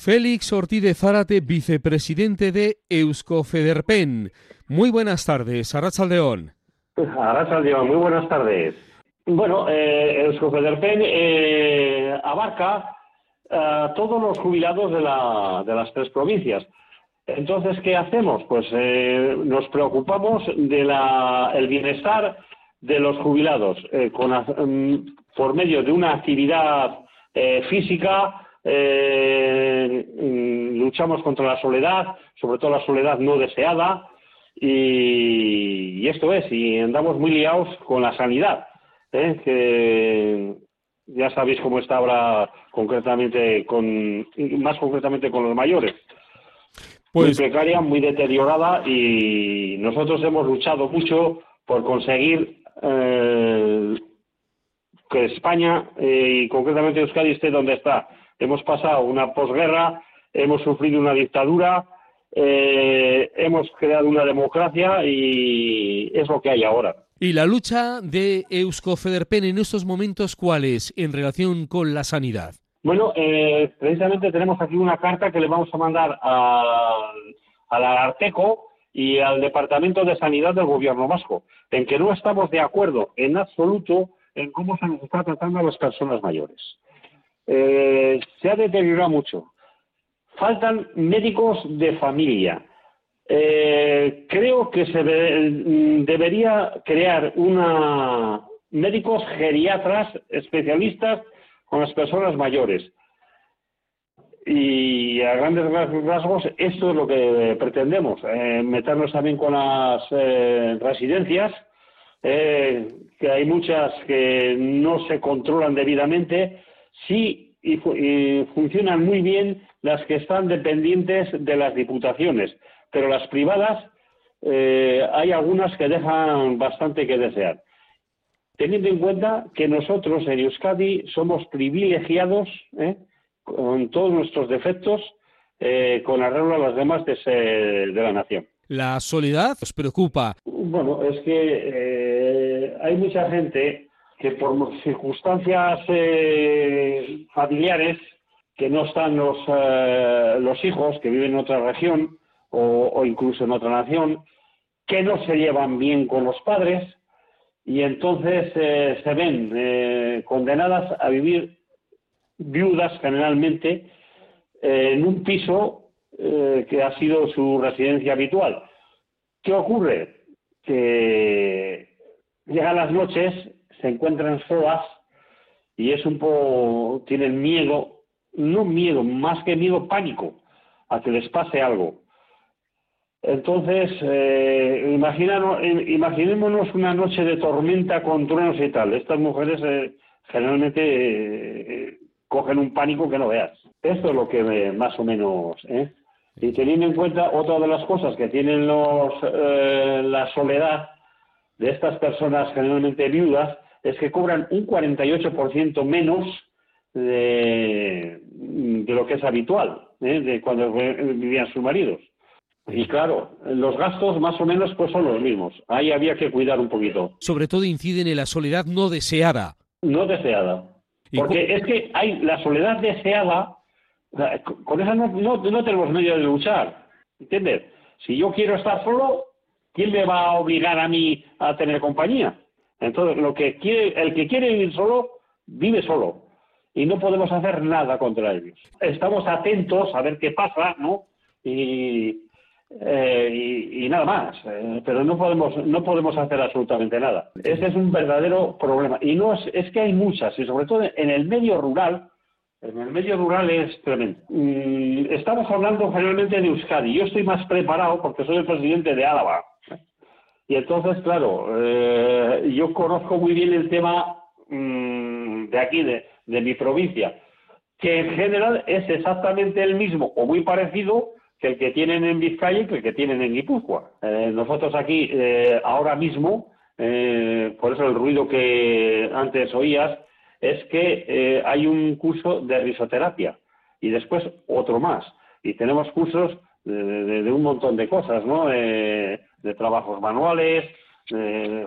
Félix Ortiz de Zárate, vicepresidente de Euskofederpen. Muy buenas tardes, Arrachaldeón. Arrachaldeón, muy buenas tardes. Bueno, eh, Euskofederpen eh, abarca a todos los jubilados de, las tres provincias. Entonces, ¿qué hacemos? Pues eh, nos preocupamos del bienestar de los jubilados eh, mm, por medio de una actividad física, eh, luchamos contra la soledad, sobre todo la soledad no deseada, y, esto es, y andamos muy liados con la sanidad, ¿eh? que ya sabéis cómo está ahora concretamente, con, más concretamente con los mayores. Pues... Muy precaria, muy deteriorada y nosotros hemos luchado mucho por conseguir eh, que España y concretamente Euskadi esté donde está hemos pasado una posguerra, hemos sufrido una dictadura, eh, hemos creado una democracia y es lo que hay ahora. ¿Y la lucha de Euskofederpen en estos momentos cuál es en relación con la sanidad? Bueno, eh, precisamente tenemos aquí una carta que le vamos a mandar al, al Arteco y al Departamento de Sanidad del Gobierno Vasco, en que no estamos de acuerdo en absoluto en cómo se nos está tratando a las personas mayores. Eh, se ha deteriorado mucho. Faltan médicos de familia. Eh, creo que se debería crear una médicos geriatras especialistas con las personas mayores. Y a grandes rasgos, esto es lo que pretendemos, eh, meternos también con las residencias, que hay muchas que no se controlan debidamente, sí y, funcionan muy bien las que están dependientes de las diputaciones, pero las privadas eh, hay algunas que dejan bastante que desear. Teniendo en cuenta que nosotros en Euskadi somos privilegiados ¿eh? con todos nuestros defectos eh, con arreglo a las demás de, de, la nación. ¿La soledad os preocupa? Bueno, es que hay mucha gente que por circunstancias eh, familiares que no están los, eh, los hijos que viven en otra región o, incluso en otra nación, que no se llevan bien con los padres y entonces eh, se ven condenadas a vivir viudas generalmente en un piso que ha sido su residencia habitual. ¿Qué ocurre? Que llegan las noches se encuentran solas y es un poco, tienen miedo, no miedo, más que miedo, pánico a que les pase algo. Entonces, eh, imaginémonos una noche de tormenta con truenos y tal. Estas mujeres eh, generalmente eh, cogen un pánico que no veas. Esto es lo que más o menos. ¿eh? Y teniendo en cuenta otra de las cosas que tienen los, la soledad de estas personas generalmente viudas, es que cobran un 48% menos de, de, lo que es habitual, ¿eh? de cuando vivían sus maridos. Y claro, los gastos más o menos pues son los mismos. Ahí había que cuidar un poquito. Sobre todo inciden en la soledad no deseada. No deseada. Porque es que hay la soledad deseada, con esa no, no, tenemos medio de luchar. ¿Entiendes? Si yo quiero estar solo, ¿quién me va a obligar a mí a tener compañía? Entonces, lo que quiere, el que quiere vivir solo, vive solo. Y no podemos hacer nada contra ellos. Estamos atentos a ver qué pasa, ¿no? Y, eh, nada más. Eh, pero no podemos, no podemos hacer absolutamente nada. Ese es un verdadero problema. Y no es, es que hay muchas, y sobre todo en el medio rural, en el medio rural es tremendo. Mm, estamos hablando generalmente de Euskadi. Yo estoy más preparado porque soy el presidente de Álava. Y entonces, claro, eh, yo conozco muy bien el tema mm, de aquí, de, mi provincia, que en general es exactamente el mismo o muy parecido que el que tienen en Vizcaya y que el que tienen en Guipúzcoa. Eh, nosotros aquí, eh, ahora mismo, por eso el ruido que antes oías, es que hay un curso de risoterapia y después otro más. Y tenemos cursos de, un montón de cosas, ¿no? De trabajos manuales, eh,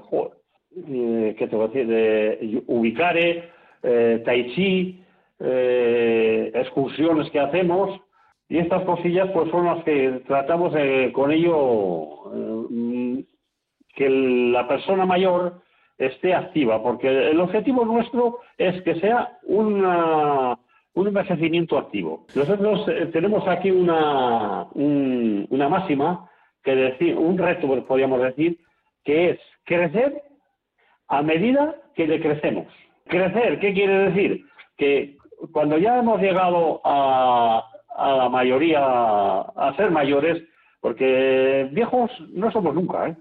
¿qué te voy a decir? De ubicare, eh, tai chi, eh, excursiones que hacemos, Y estas cosillas pues son las que tratamos con ello eh, que la persona mayor esté activa, porque el objetivo nuestro es que sea una, un envejecimiento activo. Nosotros eh, tenemos aquí una, una máxima, que decir, un reto, podríamos decir, que es crecer a medida que decrecemos. Crecer, ¿qué quiere decir? Que cuando ya hemos llegado a, a la mayoría, a ser mayores, porque viejos no somos nunca, ¿eh?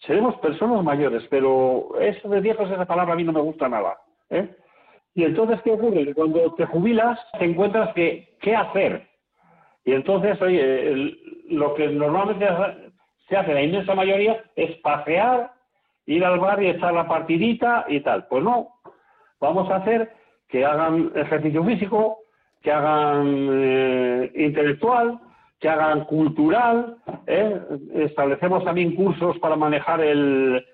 Seremos personas mayores, pero eso de viejos, esa palabra a mí no me gusta nada, ¿eh? Y entonces, ¿qué ocurre? Cuando te jubilas, te encuentras que, ¿qué hacer? Y entonces, oye, lo que normalmente se hace la inmensa mayoría es pasear, ir al bar y echar la partidita y tal. Pues no, vamos a hacer que hagan ejercicio físico, que hagan eh, intelectual, que hagan cultural. ¿eh? Establecemos también cursos para manejar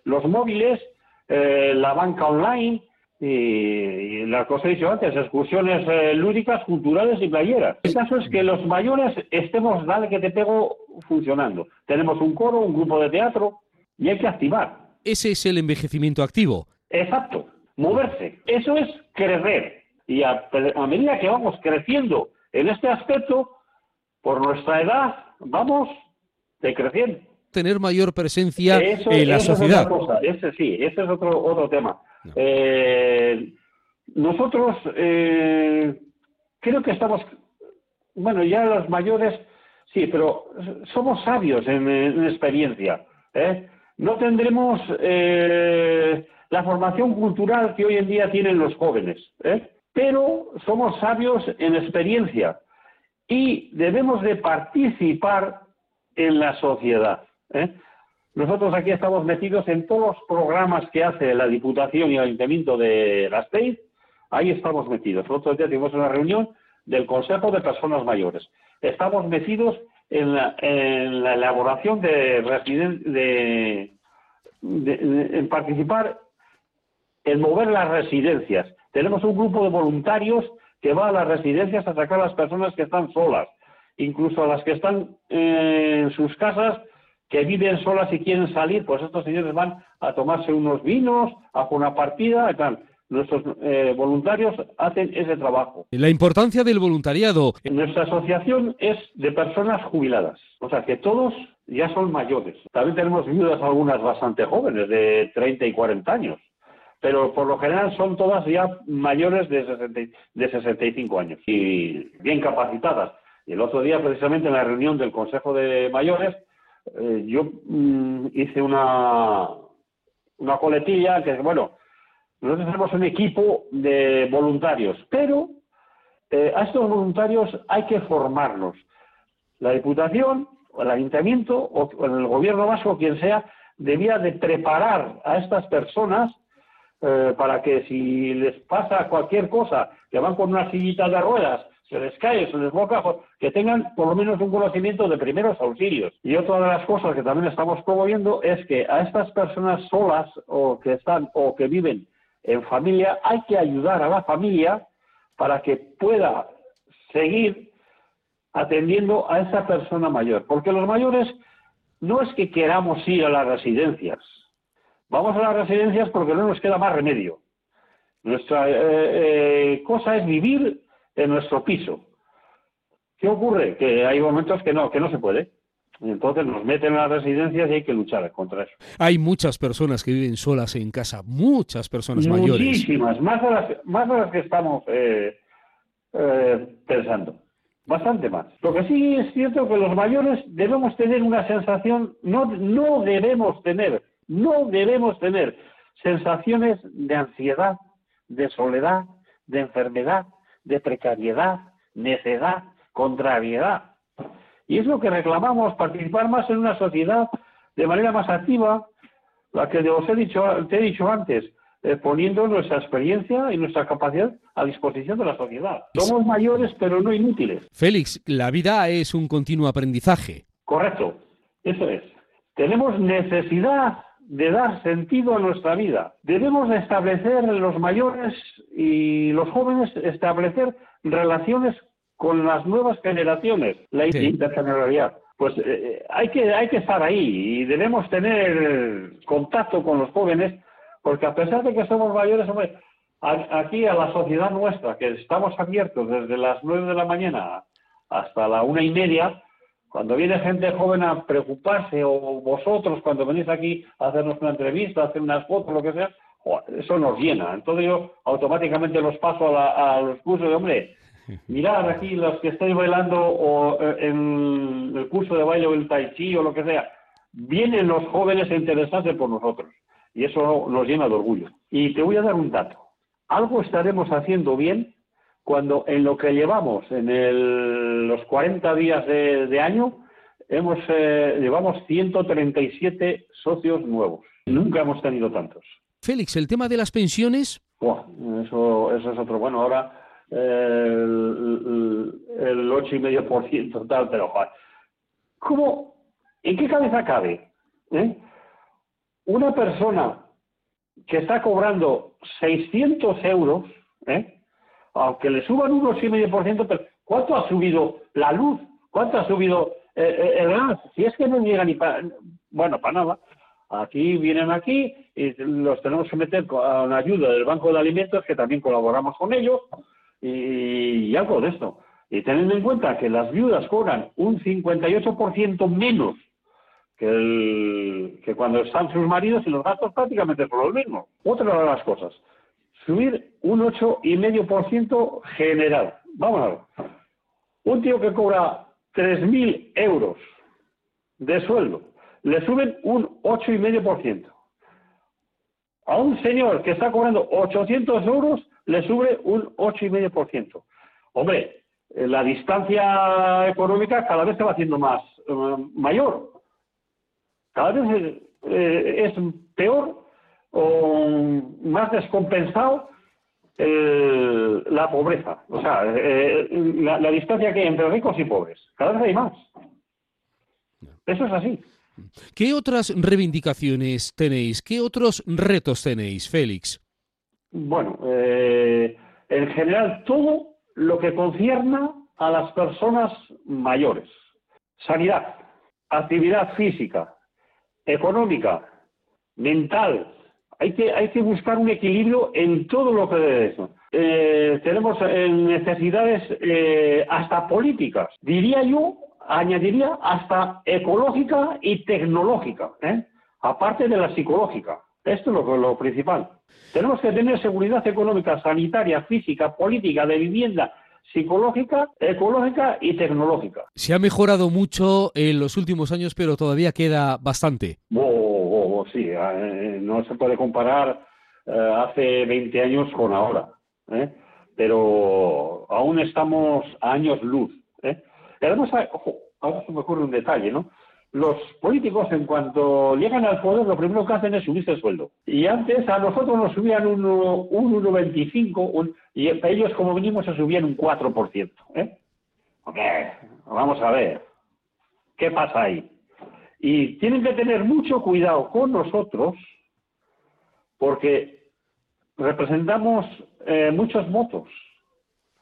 los móviles, eh, la banca online y, la cosa he dicho antes, excursiones lúdicas, culturales y playeras. El caso es que los mayores estemos, dale que te pego, funcionando. Tenemos un coro, un grupo de teatro y hay que activar. Ese es el envejecimiento activo. Exacto, moverse. Eso es crecer. Y a, medida que vamos creciendo en este aspecto, por nuestra edad, vamos decreciendo. Tener mayor presencia en la sociedad. Ese sí, ese es otro, otro tema. Eh, nosotros eh, creo que estamos, bueno, ya los mayores, sí, pero somos sabios en, experiencia. ¿eh? No tendremos la formación cultural que hoy en día tienen los jóvenes. pero somos sabios en experiencia y debemos de participar en la sociedad. Nosotros aquí estamos metidos en todos los programas que hace la Diputación y el Ayuntamiento de Gasteiz, ahí estamos metidos. Nosotros ya tuvimos una reunión del Consejo de Personas Mayores. Estamos metidos en la, elaboración de, de, en participar en mover las residencias. Tenemos un grupo de voluntarios que va a las residencias a sacar a las personas que están solas, incluso a las que están en sus casas, que viven solas y quieren salir, pues estos señores van a tomarse unos vinos, a una partida y tal. Nuestros eh, voluntarios hacen ese trabajo. La importancia del voluntariado. Nuestra asociación es de personas jubiladas, o sea que todos ya son mayores. También tenemos viudas algunas bastante jóvenes, de 30 y 40 años pero por lo general son todas ya mayores de, 65 años y bien capacitadas. Y el otro día, precisamente en la reunión del Consejo de Mayores, eh, yo mm, hice una, una coletilla que, bueno, nosotros tenemos un equipo de voluntarios, pero eh, a estos voluntarios hay que formarlos. La Diputación, o el Ayuntamiento, o, el Gobierno vasco, quien sea, debía de preparar a estas personas eh, para que si les pasa cualquier cosa, que van con una sillita de ruedas, se les cae, se les boca, que tengan por lo menos un conocimiento de primeros auxilios. Y otra de las cosas que también estamos promoviendo es que a estas personas solas o que están o que viven en familia hay que ayudar a la familia para que pueda seguir atendiendo a esa persona mayor, porque los mayores no es que queramos ir a las residencias, Vamos a las residencias porque no nos queda más remedio. Nuestra eh, eh, cosa es vivir en nuestro piso. ¿Qué ocurre? Que hay momentos que no, que no se puede. entonces nos meten en las residencias y hay que luchar contra eso. Hay muchas personas que viven solas en casa, muchas personas mayores. Muchísimas, más de las, más de las que estamos eh, pensando. Bastante más. Lo que sí es cierto que los mayores debemos tener una sensación, no, no debemos tener no debemos tener sensaciones de ansiedad, de soledad, de enfermedad, de precariedad, necedad, contrariedad. Y es lo que reclamamos, participar más en una sociedad de manera más activa, la que os he dicho, te he dicho antes, eh, poniendo nuestra experiencia y nuestra capacidad a disposición de la sociedad. Somos mayores, pero no inútiles. Félix, la vida es un continuo aprendizaje. Correcto, eso es. Tenemos necesidad de dar sentido a nuestra vida. Debemos establecer los mayores y los jóvenes establecer relaciones con las nuevas generaciones, la intergeneracionalidad. Pues eh, hay, que, hay que estar ahí y debemos tener contacto con los jóvenes, porque a pesar de que somos mayores, hombre, aquí a la sociedad nuestra, que estamos abiertos desde las nueve de la mañana hasta la una y media, cuando viene gente joven a preocuparse, o vosotros cuando venís aquí a hacernos una entrevista, a hacer unas fotos, lo que sea, eso nos llena. Entonces yo automáticamente los paso a, los cursos de, hombre, mirad aquí los que estáis bailando o eh, en el curso de baile o el tai chi o lo que sea, vienen los jóvenes a interesarse por nosotros. Y eso nos llena de orgullo. Y te voy a dar un dato. Algo estaremos haciendo bien cuando en lo que llevamos, en los 40 días de, año, hemos eh, llevamos 137 socios nuevos. Nunca hemos tenido tantos. Félix, el tema de las pensiones. eso, eso es otro. Bueno, ahora el, el, y medio por ciento tal, pero ¿cómo? ¿En qué cabeza cabe? Eh? Una persona que está cobrando 600 euros, ¿eh? Aunque le suban un 8,5%, pero ¿cuánto ha subido la luz? ¿Cuánto ha subido eh, el gas? Si es que no llega ni para, bueno, para nada. Aquí vienen aquí y los tenemos que meter a una ayuda del Banco de Alimentos, que también colaboramos con ellos, y, algo de esto. Y teniendo en cuenta que las viudas cobran un 58% menos que, que cuando están sus maridos y los gastos prácticamente por lo mismo. Otra de las cosas, subir un 8,5% general. Vamos a ver. Un tío que cobra 3.000 euros de sueldo le suben un 8,5%. A un señor que está cobrando 800 euros le sube un 8,5%. Hombre, eh, la distancia económica cada vez se va haciendo más eh, mayor. Cada vez eh, es peor o más descompensado la pobreza. O sea, la, la distancia que hay entre ricos y pobres. Cada vez hay más. Eso es así. ¿Qué otras reivindicaciones tenéis? ¿Qué otros retos tenéis, Félix? Bueno, eh, en general todo lo que concierna a las personas mayores. Sanidad, actividad física, económica, mental. Hay que, hay que buscar un equilibrio en todo lo que de eso. Eh, tenemos eh, necesidades hasta políticas. Diría yo añadiría hasta ecológica y tecnológica, ¿eh? aparte de la psicológica. Esto es lo, lo principal. Tenemos que tener seguridad económica, sanitaria, física, política, de vivienda, psicológica, ecológica y tecnológica. Se ha mejorado mucho en los últimos años, pero todavía queda bastante. Sí, eh, no se puede comparar eh, hace 20 años con ahora, pero aún estamos a años luz. Y además, ojo, ahora se me ocurre un detalle, ¿no? Los políticos, en cuanto llegan al poder, lo primero que hacen es subirse el sueldo. Y antes a nosotros nos subían un, un 1,25 y ellos, como venimos, se subían un 4%. ¿eh? vamos a ver. ¿Qué pasa ahí? Y tienen que tener mucho cuidado con nosotros porque representamos eh, muchos votos,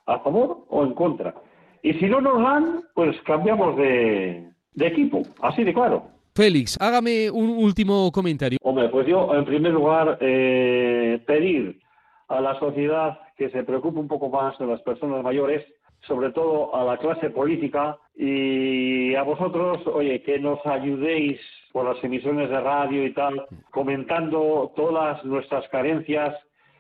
a favor o en contra. Y si no nos dan, pues cambiamos de, equipo, así de claro. Félix, hágame un último comentario. Hombre, pues yo, en primer lugar, eh, pedir a la sociedad que se preocupe un poco más de las personas mayores, sobre todo a la clase política y a vosotros, oye, que nos ayudéis por las emisiones de radio y tal, comentando todas nuestras carencias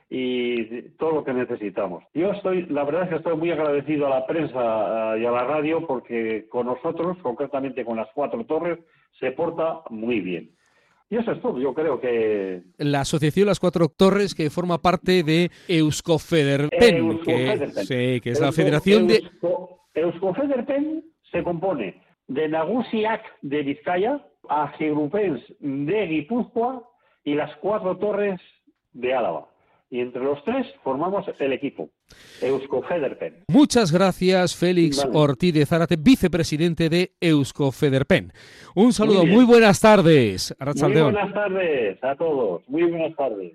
y todo lo que necesitamos. Yo estoy, la verdad es que estoy muy agradecido a la prensa y a la radio porque con nosotros, concretamente con las cuatro torres, se porta muy bien. Y eso es todo, yo creo que... La asociación Las Cuatro Torres, que forma parte de Euskofederpen, que, sí, que es la federación de... Euskofederpen se compone de Nagusiak de Vizcaya, Ajegrupens de Guipúzcoa y las Cuatro Torres de Álava y entre los tres formamos el equipo, Euskofederpen. Muchas gracias, Félix Ortiz de Zárate, vicepresidente de Euskofederpen. Un saludo, muy, buenas tardes. Muy buenas tardes a todos, muy buenas tardes.